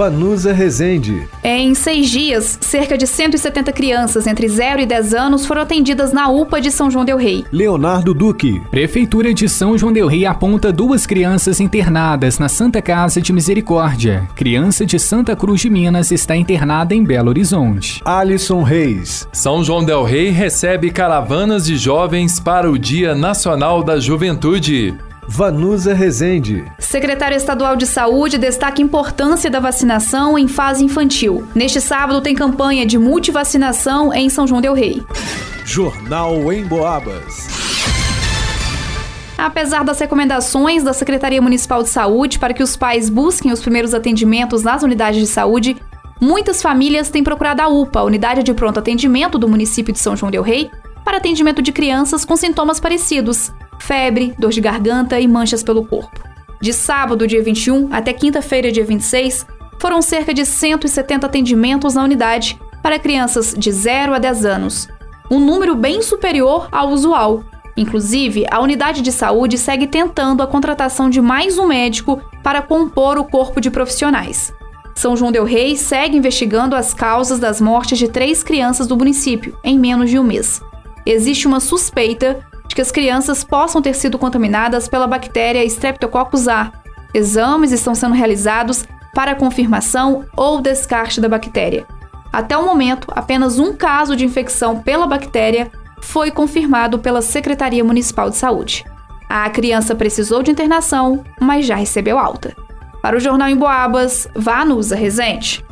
Vanusa Rezende. Em seis dias, cerca de 170 crianças entre 0 e 10 anos foram atendidas na UPA de São João Del Rei. Leonardo Duque. Prefeitura de São João Del Rei aponta duas crianças internadas na Santa Casa de Misericórdia. Criança de Santa Cruz de Minas está internada em Belo Horizonte. Alisson Reis. São João Del Rei recebe caravanas de jovens para o Dia Nacional da Juventude. Vanusa Rezende. Secretário Estadual de Saúde destaca a importância da vacinação em fase infantil. Neste sábado tem campanha de multivacinação em São João del Rei. Jornal em Boabas. Apesar das recomendações da Secretaria Municipal de Saúde para que os pais busquem os primeiros atendimentos nas unidades de saúde, muitas famílias têm procurado a UPA, a Unidade de Pronto Atendimento do município de São João del Rei, para atendimento de crianças com sintomas parecidos febre, dor de garganta e manchas pelo corpo. De sábado, dia 21, até quinta-feira, dia 26, foram cerca de 170 atendimentos na unidade para crianças de 0 a 10 anos, um número bem superior ao usual. Inclusive, a unidade de saúde segue tentando a contratação de mais um médico para compor o corpo de profissionais. São João Del Rei segue investigando as causas das mortes de três crianças do município em menos de um mês. Existe uma suspeita de que as crianças possam ter sido contaminadas pela bactéria Streptococcus A. Exames estão sendo realizados para confirmação ou descarte da bactéria. Até o momento, apenas um caso de infecção pela bactéria foi confirmado pela Secretaria Municipal de Saúde. A criança precisou de internação, mas já recebeu alta. Para o Jornal em Boabas, Vanusa Rezende.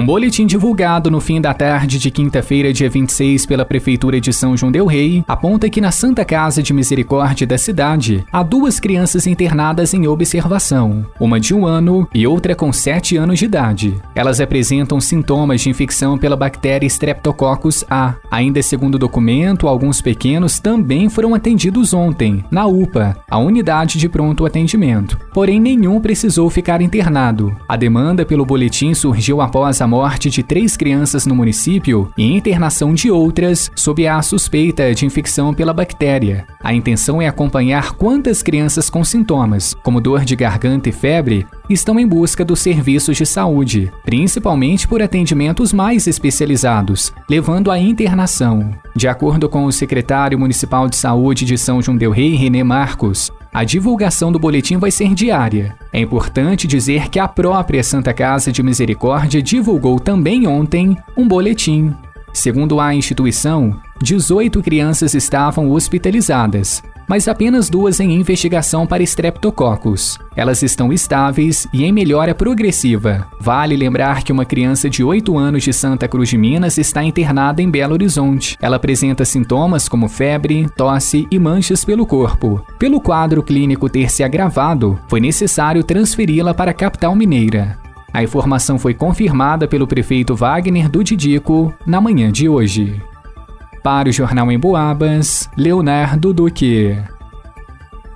Um boletim divulgado no fim da tarde de quinta-feira, dia 26, pela Prefeitura de São João Del Rei, aponta que na Santa Casa de Misericórdia da cidade há duas crianças internadas em observação, uma de um ano e outra com sete anos de idade. Elas apresentam sintomas de infecção pela bactéria Streptococcus A. Ainda segundo o documento, alguns pequenos também foram atendidos ontem, na UPA, a unidade de pronto atendimento. Porém, nenhum precisou ficar internado. A demanda pelo boletim surgiu após a morte de três crianças no município e internação de outras sob a suspeita de infecção pela bactéria. A intenção é acompanhar quantas crianças com sintomas, como dor de garganta e febre, estão em busca dos serviços de saúde, principalmente por atendimentos mais especializados, levando à internação. De acordo com o secretário municipal de saúde de São João del Rei, René Marcos, a divulgação do boletim vai ser diária. É importante dizer que a própria Santa Casa de Misericórdia divulgou também ontem um boletim. Segundo a instituição, 18 crianças estavam hospitalizadas, mas apenas duas em investigação para estreptococcus. Elas estão estáveis e em melhora progressiva. Vale lembrar que uma criança de 8 anos de Santa Cruz de Minas está internada em Belo Horizonte. Ela apresenta sintomas como febre, tosse e manchas pelo corpo. Pelo quadro clínico ter se agravado, foi necessário transferi-la para a capital mineira. A informação foi confirmada pelo prefeito Wagner do Didico na manhã de hoje. Para o Jornal em Boabas, Leonardo Duque.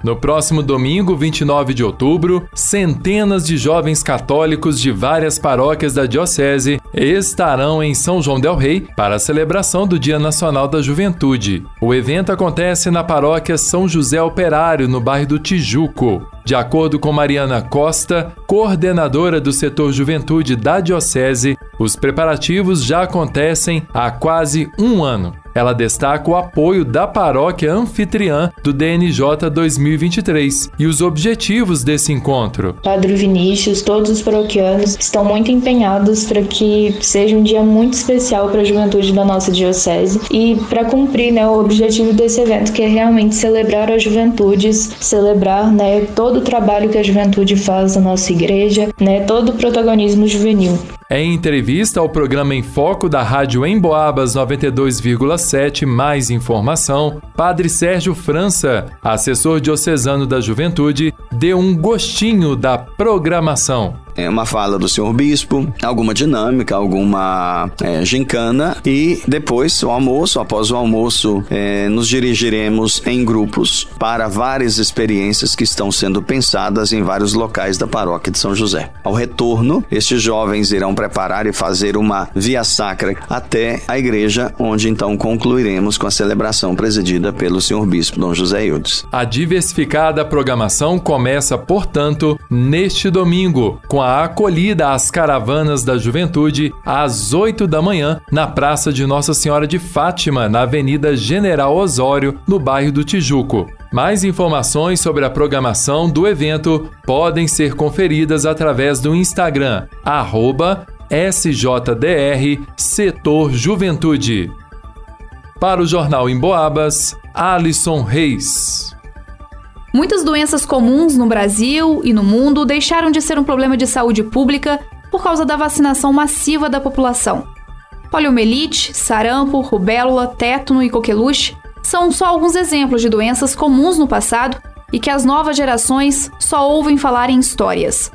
No próximo domingo, 29 de outubro, centenas de jovens católicos de várias paróquias da Diocese estarão em São João Del Rei para a celebração do Dia Nacional da Juventude. O evento acontece na paróquia São José Operário, no bairro do Tijuco. De acordo com Mariana Costa, coordenadora do setor Juventude da Diocese, os preparativos já acontecem há quase um ano. Ela destaca o apoio da paróquia anfitriã do DNJ 2023 e os objetivos desse encontro. Padre Vinícius, todos os paroquianos estão muito empenhados para que seja um dia muito especial para a juventude da nossa diocese e para cumprir né, o objetivo desse evento, que é realmente celebrar as juventudes, celebrar né, todo o trabalho que a juventude faz na nossa igreja, né, todo o protagonismo juvenil. Em entrevista ao programa Em Foco da Rádio Emboabas 92,7, mais informação, Padre Sérgio França, assessor diocesano da Juventude, deu um gostinho da programação. É, uma fala do senhor bispo, alguma dinâmica, alguma é, gincana e depois o almoço, após o almoço, é, nos dirigiremos em grupos para várias experiências que estão sendo pensadas em vários locais da paróquia de São José. Ao retorno, estes jovens irão preparar e fazer uma via sacra até a igreja, onde então concluiremos com a celebração presidida pelo senhor bispo Dom José Eudes. A diversificada programação começa, portanto, neste domingo, com a acolhida às caravanas da juventude às 8 da manhã na Praça de Nossa Senhora de Fátima, na Avenida General Osório, no bairro do Tijuco. Mais informações sobre a programação do evento podem ser conferidas através do Instagram, arroba SJDR Setor Juventude. Para o Jornal em Boabas, Alisson Reis. Muitas doenças comuns no Brasil e no mundo deixaram de ser um problema de saúde pública por causa da vacinação massiva da população. Poliomielite, sarampo, rubéola, tétano e coqueluche são só alguns exemplos de doenças comuns no passado e que as novas gerações só ouvem falar em histórias.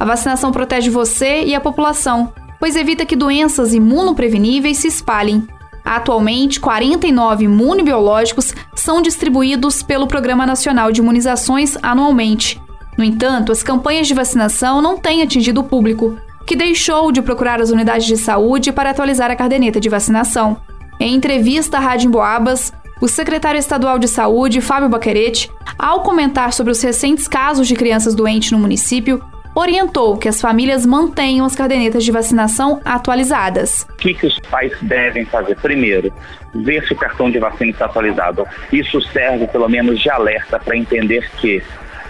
A vacinação protege você e a população, pois evita que doenças imunopreveníveis se espalhem. Atualmente, 49 imunobiológicos são distribuídos pelo Programa Nacional de Imunizações anualmente. No entanto, as campanhas de vacinação não têm atingido o público, que deixou de procurar as unidades de saúde para atualizar a caderneta de vacinação. Em entrevista à Rádio Emboabas, o secretário estadual de saúde, Fábio Baquerete, ao comentar sobre os recentes casos de crianças doentes no município, orientou que as famílias mantenham as cadernetas de vacinação atualizadas. O que, que os pais devem fazer? Primeiro, ver se o cartão de vacina está atualizado. Isso serve, pelo menos, de alerta para entender que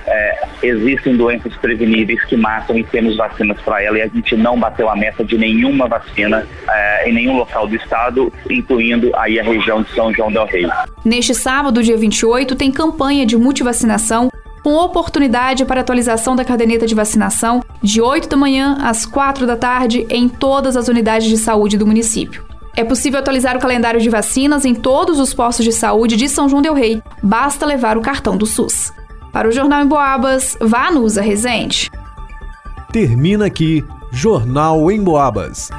é, existem doenças preveníveis que matam e temos vacinas para ela e a gente não bateu a meta de nenhuma vacina é, em nenhum local do estado, incluindo aí a região de São João del Rei. Neste sábado, dia 28, tem campanha de multivacinação com oportunidade para atualização da caderneta de vacinação de 8 da manhã às 4 da tarde em todas as unidades de saúde do município. É possível atualizar o calendário de vacinas em todos os postos de saúde de São João del Rei. Basta levar o cartão do SUS. Para o Jornal em Boabas, vá Nusa Resende. Termina aqui Jornal em Boabas.